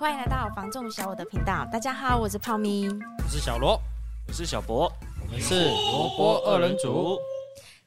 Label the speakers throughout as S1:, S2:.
S1: 欢迎来到房仲小我的频道。大家好，我是泡咪，
S2: 我是小罗，
S3: 我是小博，
S2: 我们是萝卜二人组。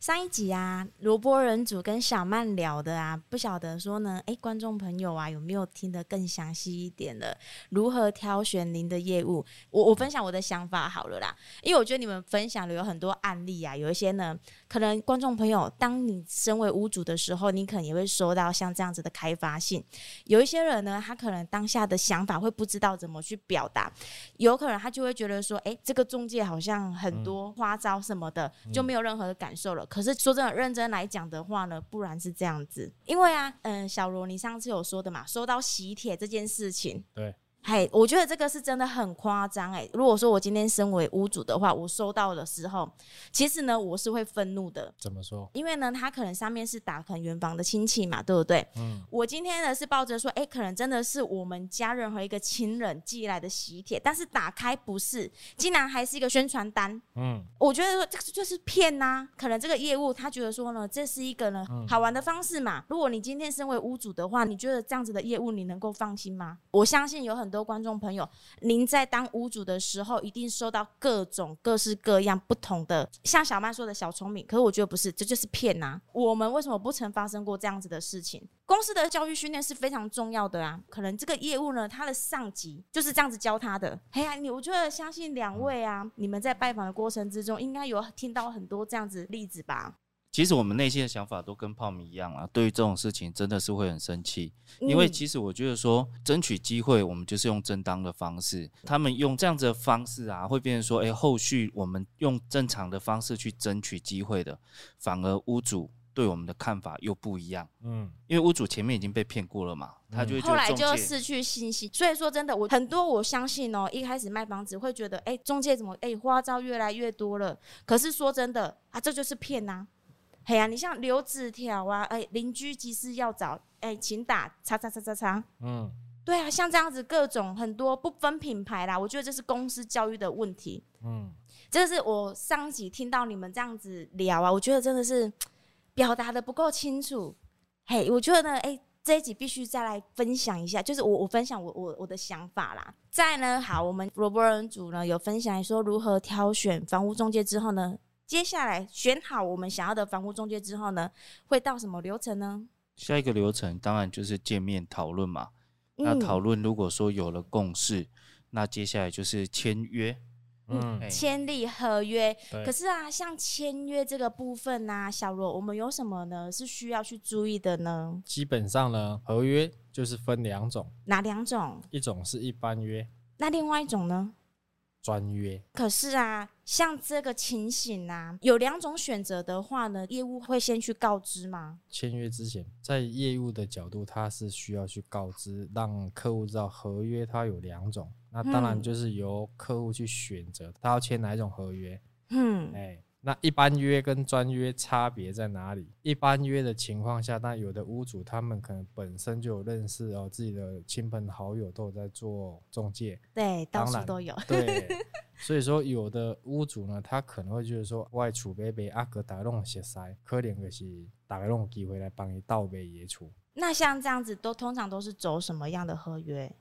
S1: 上一集啊，萝卜人组跟小曼聊的啊，不晓得说呢，哎，观众朋友啊，有没有听得更详细一点的？如何挑选您的业务？我我分享我的想法好了啦，因为我觉得你们分享的有很多案例啊，有一些呢，可能观众朋友，当你身为屋主的时候，你可能也会收到像这样子的开发信。有一些人呢，他可能当下的想法会不知道怎么去表达，有可能他就会觉得说，哎，这个中介好像很多花招什么的，就没有任何的感受了。可是说真的，认真来讲的话呢，不然是这样子，因为啊，嗯，小罗，你上次有说的嘛，说到喜帖这件事情，
S2: 对。
S1: 嘿，我觉得这个是真的很夸张哎！如果说我今天身为屋主的话，我收到的时候，其实呢，我是会愤怒的。
S2: 怎么说？
S1: 因为呢，他可能上面是打可能远房的亲戚嘛，对不对？
S2: 嗯。
S1: 我今天呢是抱着说，哎，可能真的是我们家任何一个亲人寄来的喜帖，但是打开不是，竟然还是一个宣传单。
S2: 嗯。
S1: 我觉得说这个就是骗呐、啊！可能这个业务他觉得说呢，这是一个呢好玩的方式嘛。如果你今天身为屋主的话，你觉得这样子的业务你能够放心吗？我相信有很多观众朋友。您在当屋主的时候，一定收到各种各式各样不同的，像小曼说的小聪明，可是我觉得不是，这就是骗呐、啊。我们为什么不曾发生过这样子的事情？公司的教育训练是非常重要的啊。可能这个业务呢，他的上级就是这样子教他的。哎呀，你我觉得相信两位啊，你们在拜访的过程之中，应该有听到很多这样子例子吧？
S3: 其实我们内心的想法都跟泡米一样啊，对于这种事情真的是会很生气，因为其实我觉得说争取机会，我们就是用正当的方式，他们用这样子的方式啊，会变成说，哎，后续我们用正常的方式去争取机会的，反而屋主对我们的看法又不一样，嗯，因为屋主前面已经被骗过了嘛，他就会后来
S1: 就失去信心，所以说真的，我很多我相信哦，一开始卖房子会觉得，哎，中介怎么，哎，花招越来越多了，可是说真的啊，这就是骗呐。嘿呀、啊，你像留纸条啊，哎，邻居急事要找，哎，请打叉叉叉叉叉。嗯，对啊，像这样子各种很多不分品牌啦，我觉得这是公司教育的问题。嗯，这是我上集听到你们这样子聊啊，我觉得真的是表达的不够清楚。嘿，我觉得呢，哎，这一集必须再来分享一下，就是我我分享我我我的想法啦。再呢，好，我们罗伯人组呢有分享说如何挑选房屋中介之后呢。接下来选好我们想要的房屋中介之后呢，会到什么流程呢？
S3: 下一个流程当然就是见面讨论嘛。嗯、那讨论如果说有了共识，那接下来就是签约，
S1: 嗯，签立合约。可是啊，像签约这个部分啊，小罗，我们有什么呢？是需要去注意的呢？
S2: 基本上呢，合约就是分两种，
S1: 哪两种？
S2: 一种是一般约，
S1: 那另外一种呢？
S2: 专约。
S1: 可是啊，像这个情形啊，有两种选择的话呢，业务会先去告知吗？
S2: 签约之前，在业务的角度，他是需要去告知，让客户知道合约它有两种。那当然就是由客户去选择，他要签哪一种合约。嗯，哎。那一般约跟专约差别在哪里？一般约的情况下，那有的屋主他们可能本身就有认识哦，自己的亲朋好友都有在做中介，
S1: 对，到处都有。
S2: 对，所以说有的屋主呢，他可能会觉得说，外储备备阿哥打弄些塞，可怜的是打个弄机会来帮你倒背野储。
S1: 那像这样子都通常都是走什么样的合约？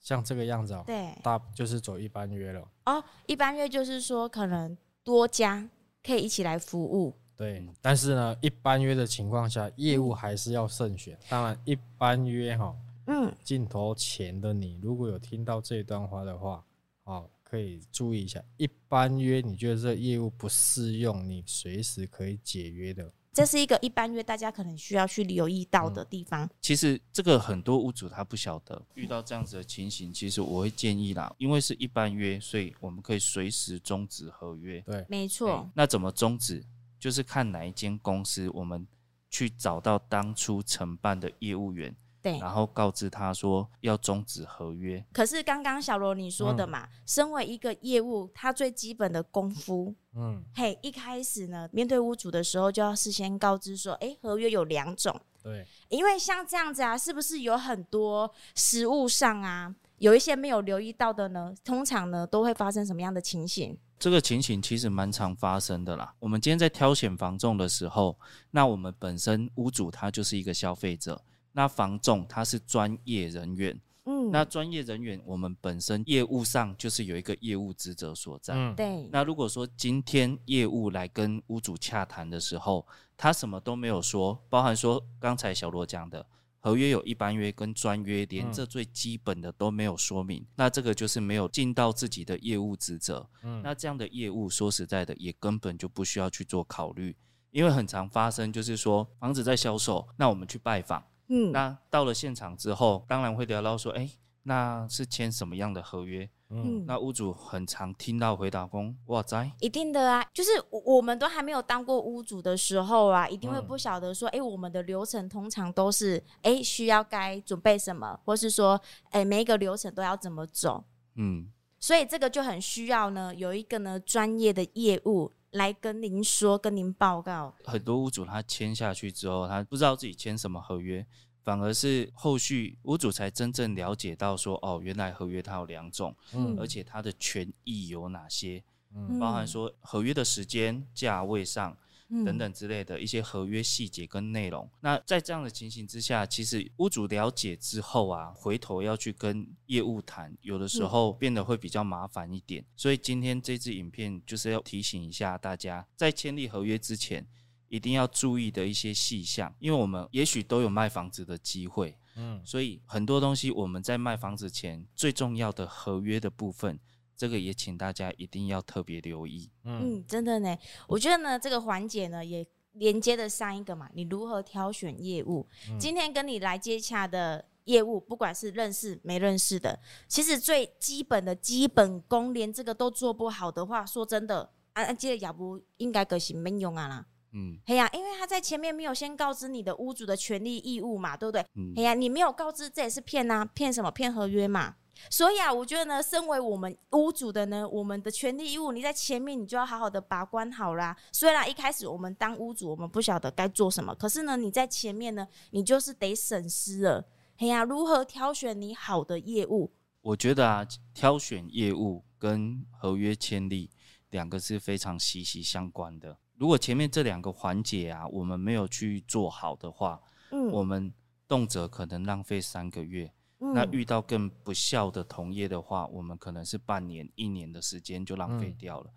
S2: 像这个样子哦，
S1: 对，
S2: 大就是走一般约了。
S1: 哦，一般约就是说可能。多家可以一起来服务，
S2: 对。但是呢，一般约的情况下，业务还是要慎选。当然，一般约哈，嗯，镜头前的你如果有听到这段话的话，哦，可以注意一下。一般约，你觉得这业务不适用，你随时可以解约的。
S1: 这是一个一般约，大家可能需要去留意到的地方。
S3: 其实这个很多屋主他不晓得，遇到这样子的情形，其实我会建议啦，因为是一般约，所以我们可以随时终止合约。
S2: 对，
S1: 没错。
S3: 那怎么终止？就是看哪一间公司，我们去找到当初承办的业务员。对，然后告知他说要终止合约。
S1: 可是刚刚小罗你说的嘛，嗯、身为一个业务，他最基本的功夫，嗯，嘿，一开始呢，面对屋主的时候就要事先告知说，哎，合约有两种。
S2: 对，
S1: 因为像这样子啊，是不是有很多实物上啊，有一些没有留意到的呢？通常呢，都会发生什么样的情形？
S3: 这个情形其实蛮常发生的啦。我们今天在挑选房仲的时候，那我们本身屋主他就是一个消费者。那房仲他是专业人员，嗯，那专业人员我们本身业务上就是有一个业务职责所在。
S1: 嗯，对。
S3: 那如果说今天业务来跟屋主洽谈的时候，他什么都没有说，包含说刚才小罗讲的。合约有一般约跟专约，连这最基本的都没有说明，嗯、那这个就是没有尽到自己的业务职责。嗯，那这样的业务说实在的，也根本就不需要去做考虑，因为很常发生，就是说房子在销售，那我们去拜访，嗯，那到了现场之后，当然会聊到说，哎，那是签什么样的合约？嗯，那屋主很常听到回答工：“哇塞，
S1: 一定的啊，就是我们都还没有当过屋主的时候啊，一定会不晓得说，哎、嗯欸，我们的流程通常都是，哎、欸，需要该准备什么，或是说，哎、欸，每一个流程都要怎么走。嗯，所以这个就很需要呢，有一个呢专业的业务来跟您说，跟您报告。
S3: 很多屋主他签下去之后，他不知道自己签什么合约。”反而是后续屋主才真正了解到说，哦，原来合约它有两种，嗯，而且它的权益有哪些，嗯，包含说合约的时间、价位上等等之类的一些合约细节跟内容。那在这样的情形之下，其实屋主了解之后啊，回头要去跟业务谈，有的时候变得会比较麻烦一点。所以今天这支影片就是要提醒一下大家，在签立合约之前。一定要注意的一些细项，因为我们也许都有卖房子的机会，嗯，所以很多东西我们在卖房子前最重要的合约的部分，这个也请大家一定要特别留意。
S1: 嗯，真的呢，我觉得呢这个环节呢也连接的上一个嘛，你如何挑选业务？嗯，今天跟你来接洽的业务，不管是认识没认识的，其实最基本的基本功连这个都做不好的话，说真的，啊啊，这个也不应该个性没用啊啦。嗯，嘿呀，因为他在前面没有先告知你的屋主的权利义务嘛，对不对？嗯，嘿呀，你没有告知，这也是骗呐，骗什么？骗合约嘛。所以啊，我觉得呢，身为我们屋主的呢，我们的权利义务，你在前面你就要好好的把关好啦。虽然一开始我们当屋主，我们不晓得该做什么，可是呢，你在前面呢，你就是得审思了。嘿呀，如何挑选你好的业务？
S3: 我觉得啊，挑选业务跟合约签立两个是非常息息相关的。如果前面这两个环节啊，我们没有去做好的话，嗯，我们动辄可能浪费三个月。嗯，那遇到更不孝的同业的话，我们可能是半年、一年的时间就浪费掉了。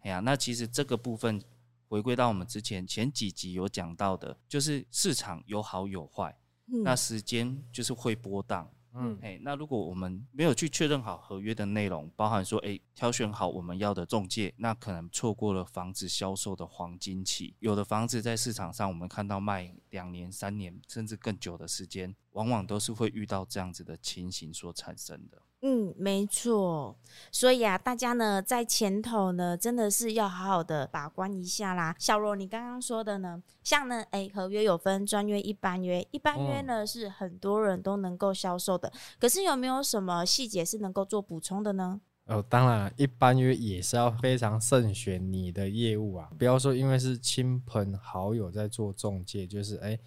S3: 哎呀，嗯，那其实这个部分回归到我们之前前几集有讲到的，就是市场有好有坏，嗯，那时间就是会波动。嗯，哎，那如果我们没有去确认好合约的内容，包含说，哎，挑选好我们要的中介，那可能错过了房子销售的黄金期。有的房子在市场上，我们看到卖两年、三年，甚至更久的时间，往往都是会遇到这样子的情形所产生的。
S1: 嗯，没错，所以啊，大家呢在前头呢，真的是要好好的把关一下啦。小罗，你刚刚说的呢，像呢，哎，合约有分专约、一般约，一般约呢、嗯、是很多人都能够销售的，可是有没有什么细节是能够做补充的呢？
S2: 哦，当然，一般约也是要非常慎选你的业务啊，不要说因为是亲朋好友在做中介，就是哎。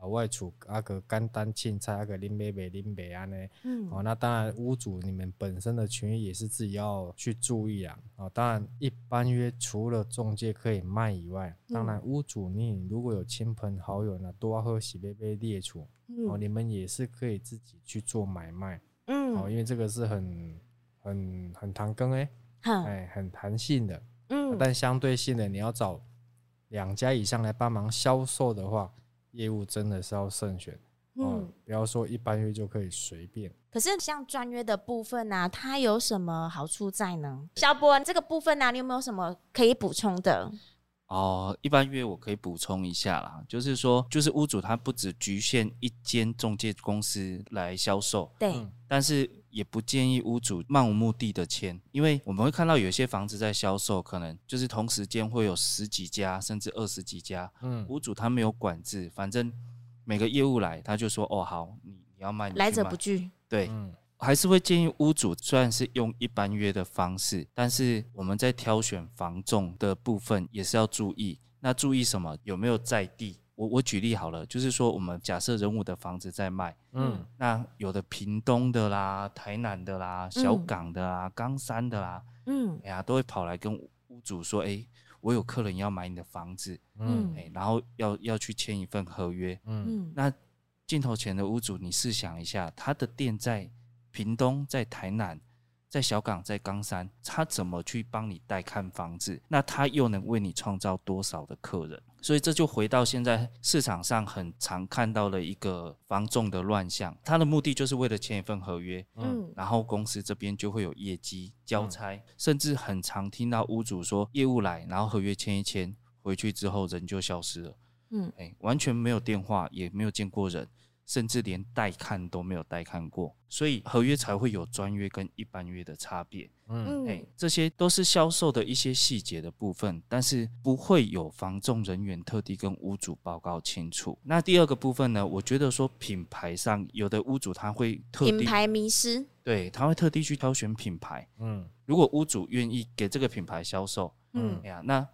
S2: 啊，外出啊个简单青菜啊个林北北林北安呢，嗯，哦，那当然屋主你们本身的权益也是自己要去注意啊。哦，当然一般约除了中介可以卖以外，当然屋主你如果有亲朋好友呢，多喝喜杯杯列出，哦，你们也是可以自己去做买卖，嗯，哦，因为这个是很很很弹根哎，哎，很弹性的，嗯，但相对性的你要找两家以上来帮忙销售的话。业务真的是要慎选，嗯，不要说一般约就可以随便。
S1: 可是像专约的部分呢、啊，它有什么好处在呢？肖博，这个部分呢、啊，你有没有什么可以补充的？
S3: 哦，一般约我可以补充一下啦，就是说，就是屋主他不只局限一间中介公司来销售，
S1: 对，
S3: 但是也不建议屋主漫无目的的签，因为我们会看到有些房子在销售，可能就是同时间会有十几家甚至二十几家，嗯，屋主他没有管制，反正每个业务来他就说，哦好，你你要卖，你
S1: 来者不拒，
S3: 对。嗯还是会建议屋主，虽然是用一般约的方式，但是我们在挑选房仲的部分也是要注意。那注意什么？有没有在地？我我举例好了，就是说我们假设人物的房子在卖，嗯，那有的屏东的啦、台南的啦、小港的啦、冈山的啦，嗯，哎呀，都会跑来跟屋主说，哎，我有客人要买你的房子，嗯，哎，然后要要去签一份合约，嗯，那镜头前的屋主，你试想一下，他的店在。屏东，在台南。在小港，在冈山，他怎么去帮你带看房子？那他又能为你创造多少的客人？所以这就回到现在市场上很常看到的一个房仲的乱象，他的目的就是为了签一份合约，嗯，然后公司这边就会有业绩交差，嗯、甚至很常听到屋主说业务来，然后合约签一签，回去之后人就消失了，嗯，哎，完全没有电话，也没有见过人。甚至连带看都没有带看过，所以合约才会有专约跟一般约的差别。嗯，哎，这些都是销售的一些细节的部分，但是不会有房仲人员特地跟屋主报告清楚。那第二个部分呢？我觉得说品牌上有的屋主他会特地
S1: 品牌迷失，
S3: 对，他会特地去挑选品牌。嗯，如果屋主愿意给这个品牌销售，嗯，哎呀，那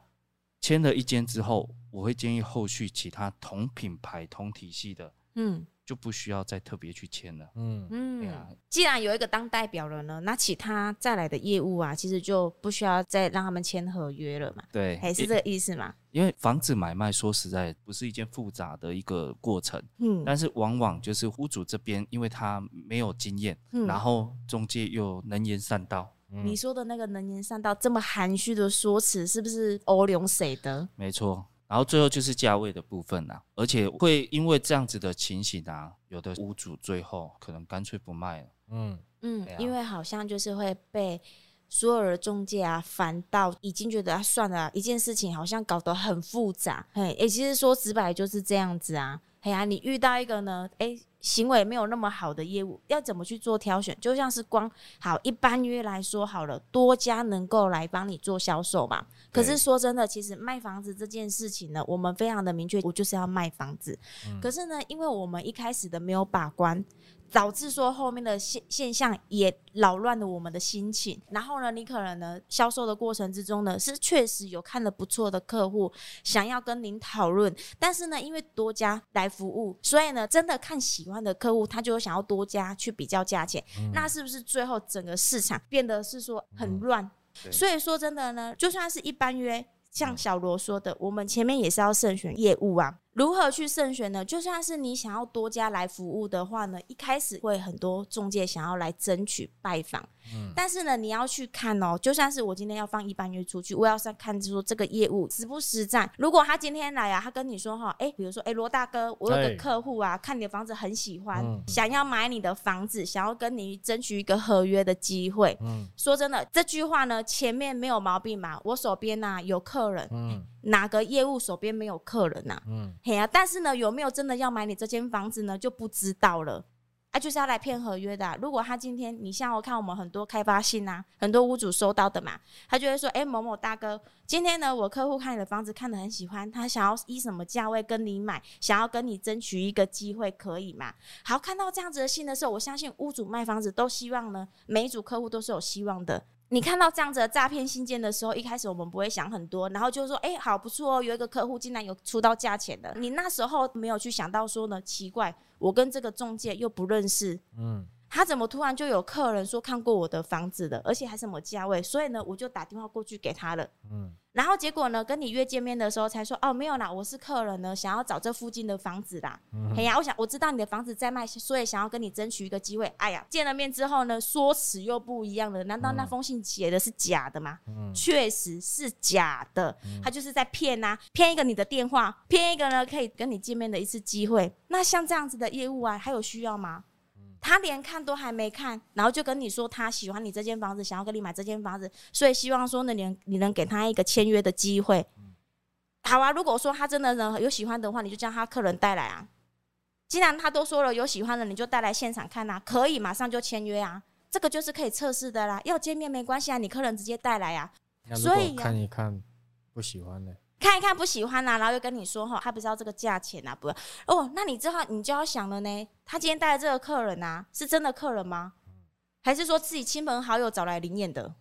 S3: 签了一间之后，我会建议后续其他同品牌同体系的，嗯。就不需要再特别去签了。嗯嗯，
S1: 啊、既然有一个当代表了呢，那其他再来的业务啊，其实就不需要再让他们签合约了嘛。
S3: 对，
S1: 还是这个意思嘛？
S3: 因为房子买卖说实在不是一件复杂的一个过程。嗯，但是往往就是屋主这边，因为他没有经验，嗯、然后中介又能言善道。
S1: 嗯、你说的那个能言善道，这么含蓄的说辞，是不是欧龙谁的？
S3: 没错。然后最后就是价位的部分啊，而且会因为这样子的情形啊，有的屋主最后可能干脆不卖了。嗯
S1: 嗯，啊、因为好像就是会被所有的中介啊烦到，已经觉得啊算了，一件事情好像搞得很复杂。嘿，诶，其实说直白就是这样子啊。哎呀，你遇到一个呢，诶，行为没有那么好的业务，要怎么去做挑选？就像是光好一般约来说好了，多家能够来帮你做销售嘛。可是说真的，其实卖房子这件事情呢，我们非常的明确，我就是要卖房子。嗯、可是呢，因为我们一开始的没有把关。导致说后面的现现象也扰乱了我们的心情，然后呢，你可能呢销售的过程之中呢，是确实有看了不错的客户想要跟您讨论，但是呢，因为多家来服务，所以呢，真的看喜欢的客户，他就想要多家去比较价钱，嗯、那是不是最后整个市场变得是说很乱？嗯、所以说真的呢，就算是一般约，像小罗说的，我们前面也是要慎选业务啊。如何去慎选呢？就算是你想要多家来服务的话呢，一开始会很多中介想要来争取拜访，嗯，但是呢，你要去看哦，就算是我今天要放一般约出去，我要是看说这个业务实不实在。如果他今天来啊，他跟你说哈，哎，比如说哎，罗大哥，我有个客户啊，看你的房子很喜欢，嗯，想要买你的房子，想要跟你争取一个合约的机会。嗯，说真的，这句话呢，前面没有毛病嘛，我手边呐有客人，嗯。哪个业务手边没有客人呐、啊？嗯，嘿呀、啊，但是呢，有没有真的要买你这间房子呢？就不知道了。啊，就是要来骗合约的、啊。如果他今天，你像我看我们很多开发信啊，很多屋主收到的嘛，他就会说：“哎、欸，某某大哥，今天呢，我客户看你的房子看得很喜欢，他想要以什么价位跟你买，想要跟你争取一个机会，可以吗？”好，看到这样子的信的时候，我相信屋主卖房子都希望呢，每一组客户都是有希望的。你看到这样子的诈骗信件的时候，一开始我们不会想很多，然后就说：“哎、欸，好不错哦，有一个客户竟然有出到价钱的。”你那时候没有去想到说呢，奇怪，我跟这个中介又不认识，嗯，他怎么突然就有客人说看过我的房子的，而且还什么价位？所以呢，我就打电话过去给他了，嗯。然后结果呢，跟你约见面的时候才说哦，没有啦，我是客人呢，想要找这附近的房子啦。嗯、哼嘿呀，我想我知道你的房子在卖，所以想要跟你争取一个机会。哎呀，见了面之后呢，说辞又不一样了。难道那封信写的是假的吗？嗯、确实是假的，嗯、他就是在骗呐、啊，骗一个你的电话，骗一个呢可以跟你见面的一次机会。那像这样子的业务啊，还有需要吗？他连看都还没看，然后就跟你说他喜欢你这间房子，想要跟你买这间房子，所以希望说呢，你你能给他一个签约的机会。好啊，如果说他真的呢有喜欢的话，你就叫他客人带来啊。既然他都说了有喜欢的，你就带来现场看啊，可以马上就签约啊。这个就是可以测试的啦，要见面没关系啊，你客人直接带来啊。
S2: 所以看一看不喜欢的。
S1: 看一看不喜欢呐、啊，然后又跟你说哈，他不知道这个价钱呐、啊，不哦，那你之后你就要想了呢，他今天带的这个客人呐、啊，是真的客人吗？还是说自己亲朋好友找来灵验的？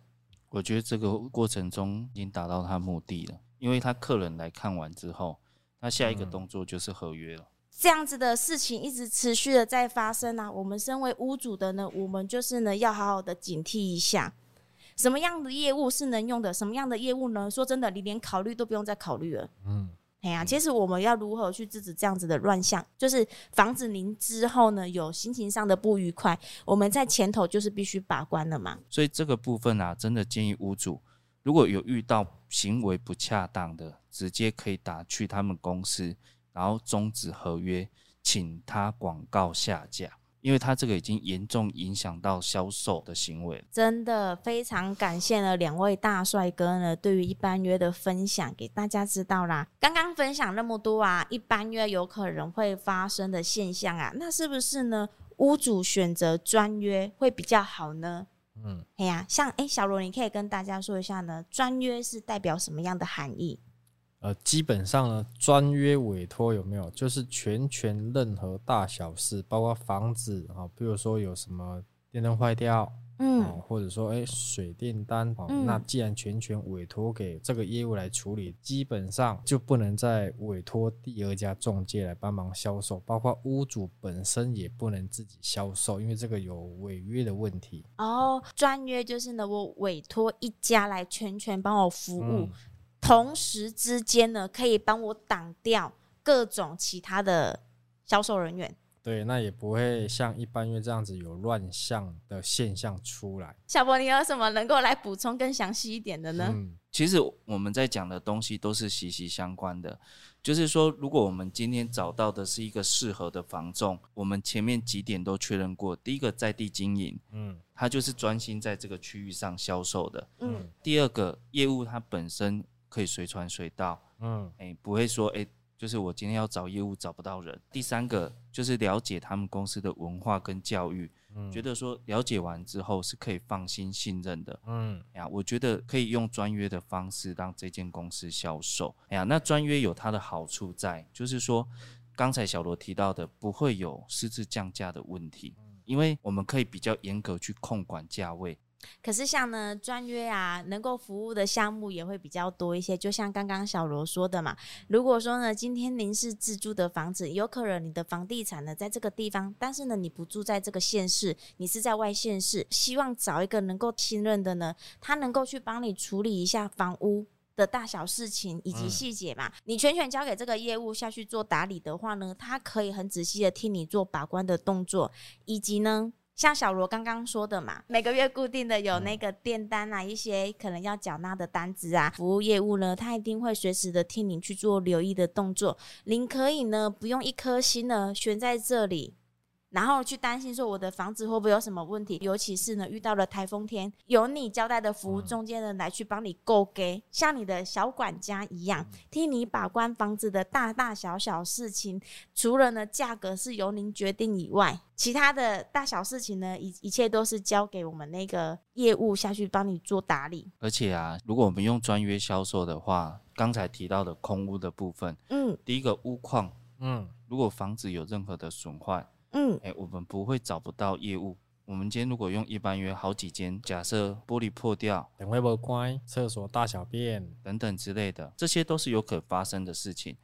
S3: 我觉得这个过程中已经达到他目的了，因为他客人来看完之后，他下一个动作就是合约了。嗯、
S1: 这样子的事情一直持续的在发生啊，我们身为屋主的呢，我们就是呢要好好的警惕一下。什么样的业务是能用的？什么样的业务呢？说真的，你连考虑都不用再考虑了。嗯，哎呀、啊，其实我们要如何去制止这样子的乱象，就是防止您之后呢有心情上的不愉快，我们在前头就是必须把关了嘛。
S3: 所以这个部分啊，真的建议屋主如果有遇到行为不恰当的，直接可以打去他们公司，然后终止合约，请他广告下架。因为他这个已经严重影响到销售的行为，
S1: 真的非常感谢了两位大帅哥呢，对于一般约的分享给大家知道啦。刚刚分享那么多啊，一般约有可能会发生的现象啊，那是不是呢？屋主选择专约会比较好呢？嗯，哎呀，像哎，小罗，你可以跟大家说一下呢，专约是代表什么样的含义？
S2: 呃，基本上呢，专约委托有没有，就是全权任何大小事，包括房子啊，比如说有什么电灯坏掉，嗯，或者说哎水电单，嗯，那既然全权委托给这个业务来处理，基本上就不能再委托第二家中介来帮忙销售，包括屋主本身也不能自己销售，因为这个有违约的问题。
S1: 哦，专约就是呢，我委托一家来全权帮我服务。嗯同时之间呢，可以帮我挡掉各种其他的销售人员。
S2: 对，那也不会像一般约这样子有乱象的现象出来。
S1: 小博，你有什么能够来补充更详细一点的呢？
S3: 嗯，其实我们在讲的东西都是息息相关的。就是说，如果我们今天找到的是一个适合的房仲，我们前面几点都确认过。第一个，在地经营，嗯，他就是专心在这个区域上销售的，嗯。第二个，业务它本身。可以随传随到，嗯，哎、欸，不会说，哎、欸，就是我今天要找业务找不到人。第三个就是了解他们公司的文化跟教育，嗯，觉得说了解完之后是可以放心信任的，嗯，哎呀，我觉得可以用专约的方式让这间公司销售。哎呀，那专约有它的好处在，就是说刚才小罗提到的，不会有私自降价的问题，因为我们可以比较严格去控管价位。
S1: 可是像呢专约啊，能够服务的项目也会比较多一些。就像刚刚小罗说的嘛，如果说呢，今天您是自住的房子，有可能你的房地产呢在这个地方，但是呢你不住在这个县市，你是在外县市，希望找一个能够信任的呢，他能够去帮你处理一下房屋的大小事情以及细节嘛。嗯、你全权交给这个业务下去做打理的话呢，他可以很仔细的替你做把关的动作，以及呢。像小罗刚刚说的嘛，每个月固定的有那个电单啊，一些可能要缴纳的单子啊，服务业务呢，他一定会随时的替你去做留意的动作。您可以呢，不用一颗心呢悬在这里。然后去担心说我的房子会不会有什么问题，尤其是呢遇到了台风天，由你交代的服务中间人来去帮你购给，像你的小管家一样，替你把关房子的大大小小事情。除了呢价格是由您决定以外，其他的大小事情呢一一切都是交给我们那个业务下去帮你做打理。
S3: 而且啊，如果我们用专约销售的话，刚才提到的空屋的部分，嗯，第一个屋况，嗯，如果房子有任何的损坏。嗯，哎、欸，我们不会找不到业务。我们今天如果用一般约好几间，假设玻璃破掉、
S2: 等会不关、厕所大小便
S3: 等等之类的，这些都是有可发生的事情。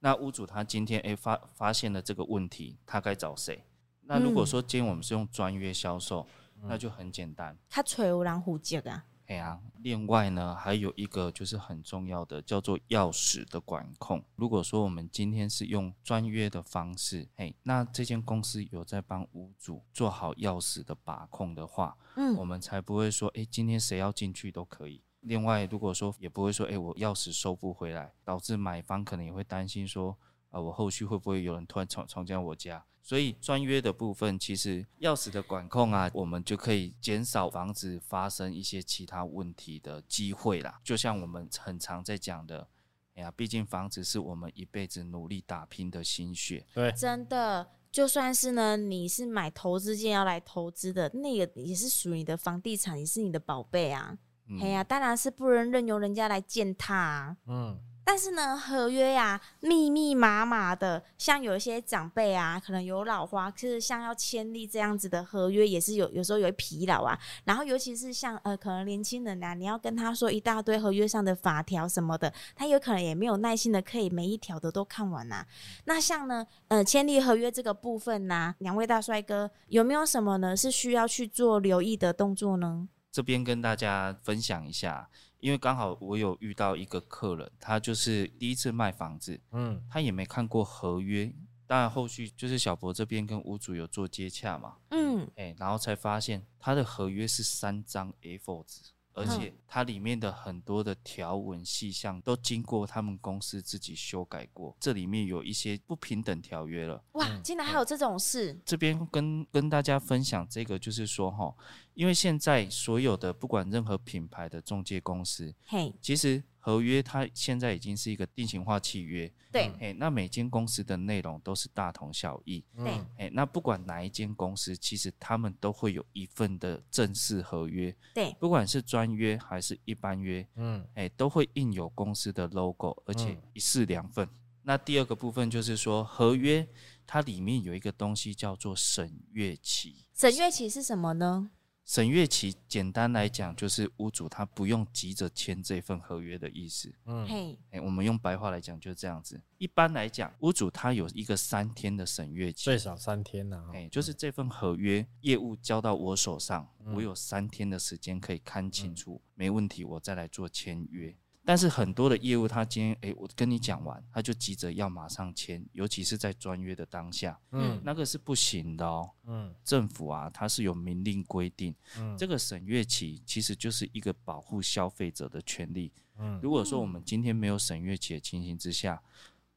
S3: 那屋主他今天哎、欸、发发现了这个问题，他该找谁？那如果说今天我们是用专约销售，嗯、那就很简单，
S1: 他找有人负责啊。
S3: 哎呀，另外呢，还有一个就是很重要的，叫做钥匙的管控。如果说我们今天是用专约的方式，哎，那这间公司有在帮屋主做好钥匙的把控的话，嗯，我们才不会说，哎，今天谁要进去都可以。另外，如果说也不会说，哎，我钥匙收不回来，导致买方可能也会担心说，啊、呃，我后续会不会有人突然闯闯进我家？所以专约的部分，其实钥匙的管控啊，我们就可以减少房子发生一些其他问题的机会啦。就像我们很常在讲的，哎呀，毕竟房子是我们一辈子努力打拼的心血。
S2: 对，
S1: 真的，就算是呢，你是买投资件要来投资的，那个也是属于你的房地产，也是你的宝贝啊。哎呀、嗯，当然是不能任由人家来践踏啊。嗯。但是呢，合约呀、密密麻麻的，像有一些长辈啊，可能有老花，就是像要签立这样子的合约，也是有有时候有疲劳啊。然后尤其是像呃，可能年轻人啊，你要跟他说一大堆合约上的法条什么的，他有可能也没有耐心的可以每一条的都看完呐、啊。那像呢，呃，签立合约这个部分呢、两位大帅哥有没有什么呢是需要去做留意的动作呢？
S3: 这边跟大家分享一下。因为刚好我有遇到一个客人，他就是第一次卖房子，嗯，他也没看过合约，当然后续就是小博这边跟屋主有做接洽嘛，嗯，哎、欸，然后才发现他的合约是三张 A4 纸。而且它里面的很多的条文细项都经过他们公司自己修改过，这里面有一些不平等条约了。
S1: 哇，竟然还有这种事！
S3: 这边跟跟大家分享这个，就是说哈，因为现在所有的不管任何品牌的中介公司，嘿，其实。合约它现在已经是一个定型化契约，
S1: 对，
S3: 哎，那每间公司的内容都是大同小异，对，哎，那不管哪一间公司，其实他们都会有一份的正式合约，
S1: 对，
S3: 不管是专约还是一般约，嗯，哎，都会印有公司的 logo，而且一式两份。嗯。那第二个部分就是说，合约它里面有一个东西叫做审阅期，
S1: 审阅期是什么呢？
S3: 审阅期简单来讲，就是屋主他不用急着签这份合约的意思。嗯，嘿，哎，我们用白话来讲就是这样子。一般来讲，屋主他有一个三天的审阅期，
S2: 最少三天呢。
S3: 哎，就是这份合约业务交到我手上，我有三天的时间可以看清楚，没问题，我再来做签约。但是很多的业务，他今天哎，我跟你讲完，他就急着要马上签，尤其是在专约的当下，嗯，那个是不行的哦，嗯，政府啊，它是有明令规定，嗯，这个审阅期其实就是一个保护消费者的权利，嗯，如果说我们今天没有审阅期的情形之下，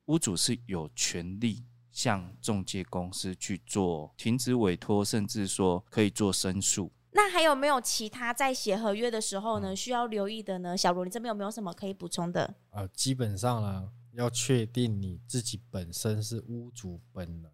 S3: 屋主是有权利向中介公司去做停止委托，甚至说可以做申诉。
S1: 那还有没有其他在写合约的时候呢，需要留意的呢？小罗，你这边有没有什么可以补充的？
S2: 呃，基本上呢，要确定你自己本身是屋主本人。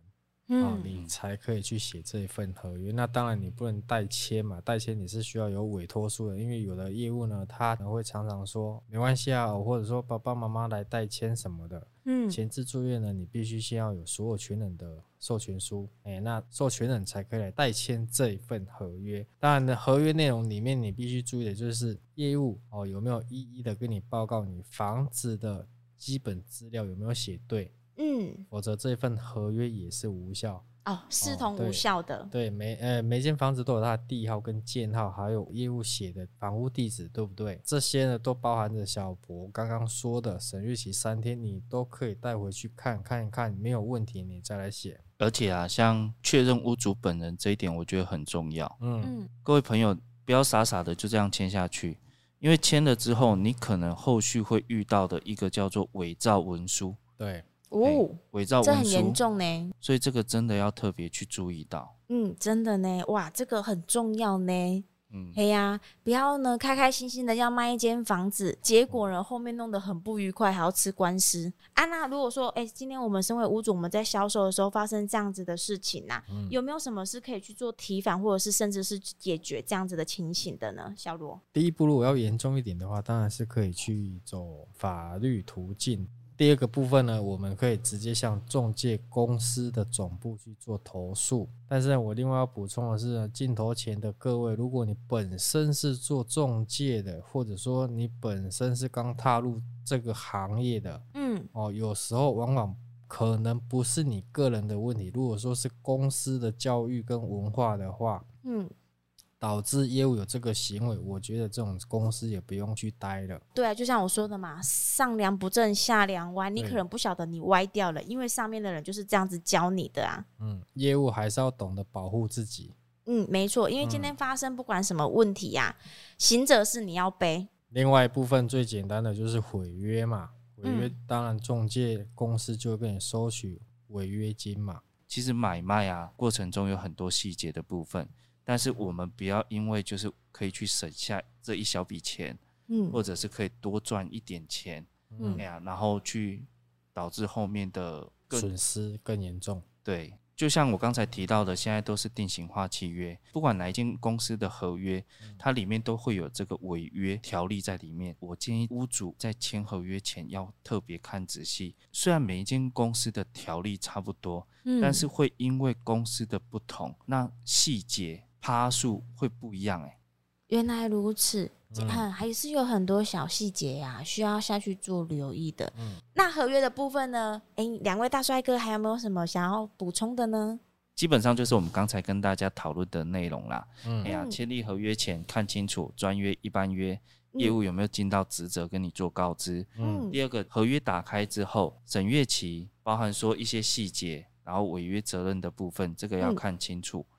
S2: 嗯、哦，你才可以去写这一份合约。那当然你不能代签嘛，代签你是需要有委托书的。因为有的业务呢，他可能会常常说没关系啊，或者说爸爸妈妈来代签什么的。嗯，前置作业呢，你必须先要有所有权人的授权书，哎、欸，那授权人才可以来代签这一份合约。当然的，合约内容里面你必须注意的就是业务哦，有没有一一的跟你报告你房子的基本资料有没有写对。嗯，否则这份合约也是无效
S1: 哦，视同无效的。
S2: 哦、对，对，每呃每间房子都有它的地号跟建号，还有业务写的房屋地址，对不对？这些呢都包含着小博刚刚说的审阅期三天，你都可以带回去看看一看，没有问题你再来写。
S3: 而且啊，像确认屋主本人这一点，我觉得很重要。嗯，各位朋友不要傻傻的就这样签下去，因为签了之后，你可能后续会遇到的一个叫做伪造文书。
S2: 对。
S1: 哦，
S3: 伪造文书，
S1: 这很严重呢，
S3: 所以这个真的要特别去注意到。
S1: 嗯，真的呢，哇，这个很重要呢。嗯，哎呀，不要呢，开开心心的要卖一间房子，结果呢后面弄得很不愉快，还要吃官司。啊，那如果说，哎，今天我们身为屋主，我们在销售的时候发生这样子的事情呐、啊，嗯、有没有什么是可以去做提反，或者是甚至是解决这样子的情形的呢？小罗，
S2: 第一步，如果要严重一点的话，当然是可以去走法律途径。第二个部分呢，我们可以直接向中介公司的总部去做投诉。但是呢，我另外要补充的是，镜头前的各位，如果你本身是做中介的，或者说你本身是刚踏入这个行业的，嗯，哦，有时候往往可能不是你个人的问题，如果说是公司的教育跟文化的话，嗯。导致业务有这个行为，我觉得这种公司也不用去待了。
S1: 对啊，就像我说的嘛，上梁不正下梁歪，你可能不晓得你歪掉了，因为上面的人就是这样子教你的啊。
S2: 嗯，业务还是要懂得保护自己。
S1: 嗯，没错，因为今天发生不管什么问题呀、啊，行者是你要背。
S2: 另外一部分最简单的就是毁约嘛，毁约当然中介公司就会跟你收取违约金嘛。
S3: 其实买卖啊过程中有很多细节的部分。但是我们不要因为就是可以去省下这一小笔钱，嗯，或者是可以多赚一点钱，嗯，哎呀，然后去导致后面的
S2: 损失更严重。
S3: 对，就像我刚才提到的，现在都是定型化契约，不管哪一间公司的合约，它里面都会有这个违约条例在里面。我建议屋主在签合约前要特别看仔细。虽然每一间公司的条例差不多，嗯，但是会因为公司的不同，那细节。趴数会不一样哎、欸，
S1: 原来如此，嗯，还是有很多小细节呀，需要下去做留意的。嗯，那合约的部分呢？哎，两位大帅哥还有没有什么想要补充的呢？
S3: 基本上就是我们刚才跟大家讨论的内容啦。嗯，哎呀，签立合约前看清楚专约、一般约，业务有没有尽到职责跟你做告知。嗯，第二个合约打开之后，审阅期包含说一些细节，然后违约责任的部分，这个要看清楚。嗯，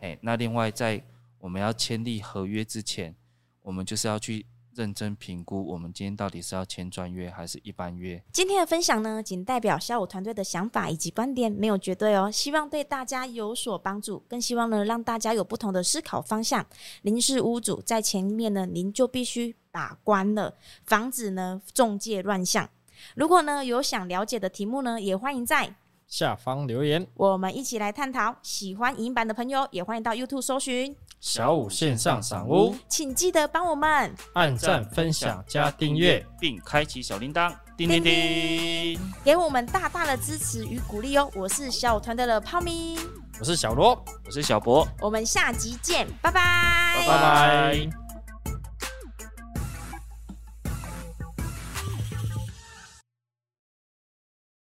S3: 哎，那另外在我们要签订合约之前，我们就是要去。认真评估，我们今天到底是要签专约还是一般约？
S1: 今天的分享呢，仅代表小五团队的想法以及观点，没有绝对哦。希望对大家有所帮助，更希望呢让大家有不同的思考方向。您是屋主，在前面呢，您就必须把关了，防止呢中介乱象。如果呢有想了解的题目呢，也欢迎在
S2: 下方留言，
S1: 我们一起来探讨。喜欢影音版的朋友，也欢迎到 YouTube 搜寻。
S2: 小五线上赏屋，
S1: 请记得帮我们
S2: 按赞、分享、加订阅，
S3: 并开启小铃铛，叮叮。叮，
S1: 给我们大大的支持与鼓励哦！我是小五团队的泡咪，
S2: 我是小罗，
S3: 我是小博，
S1: 我们下集见，拜拜，
S2: 拜拜。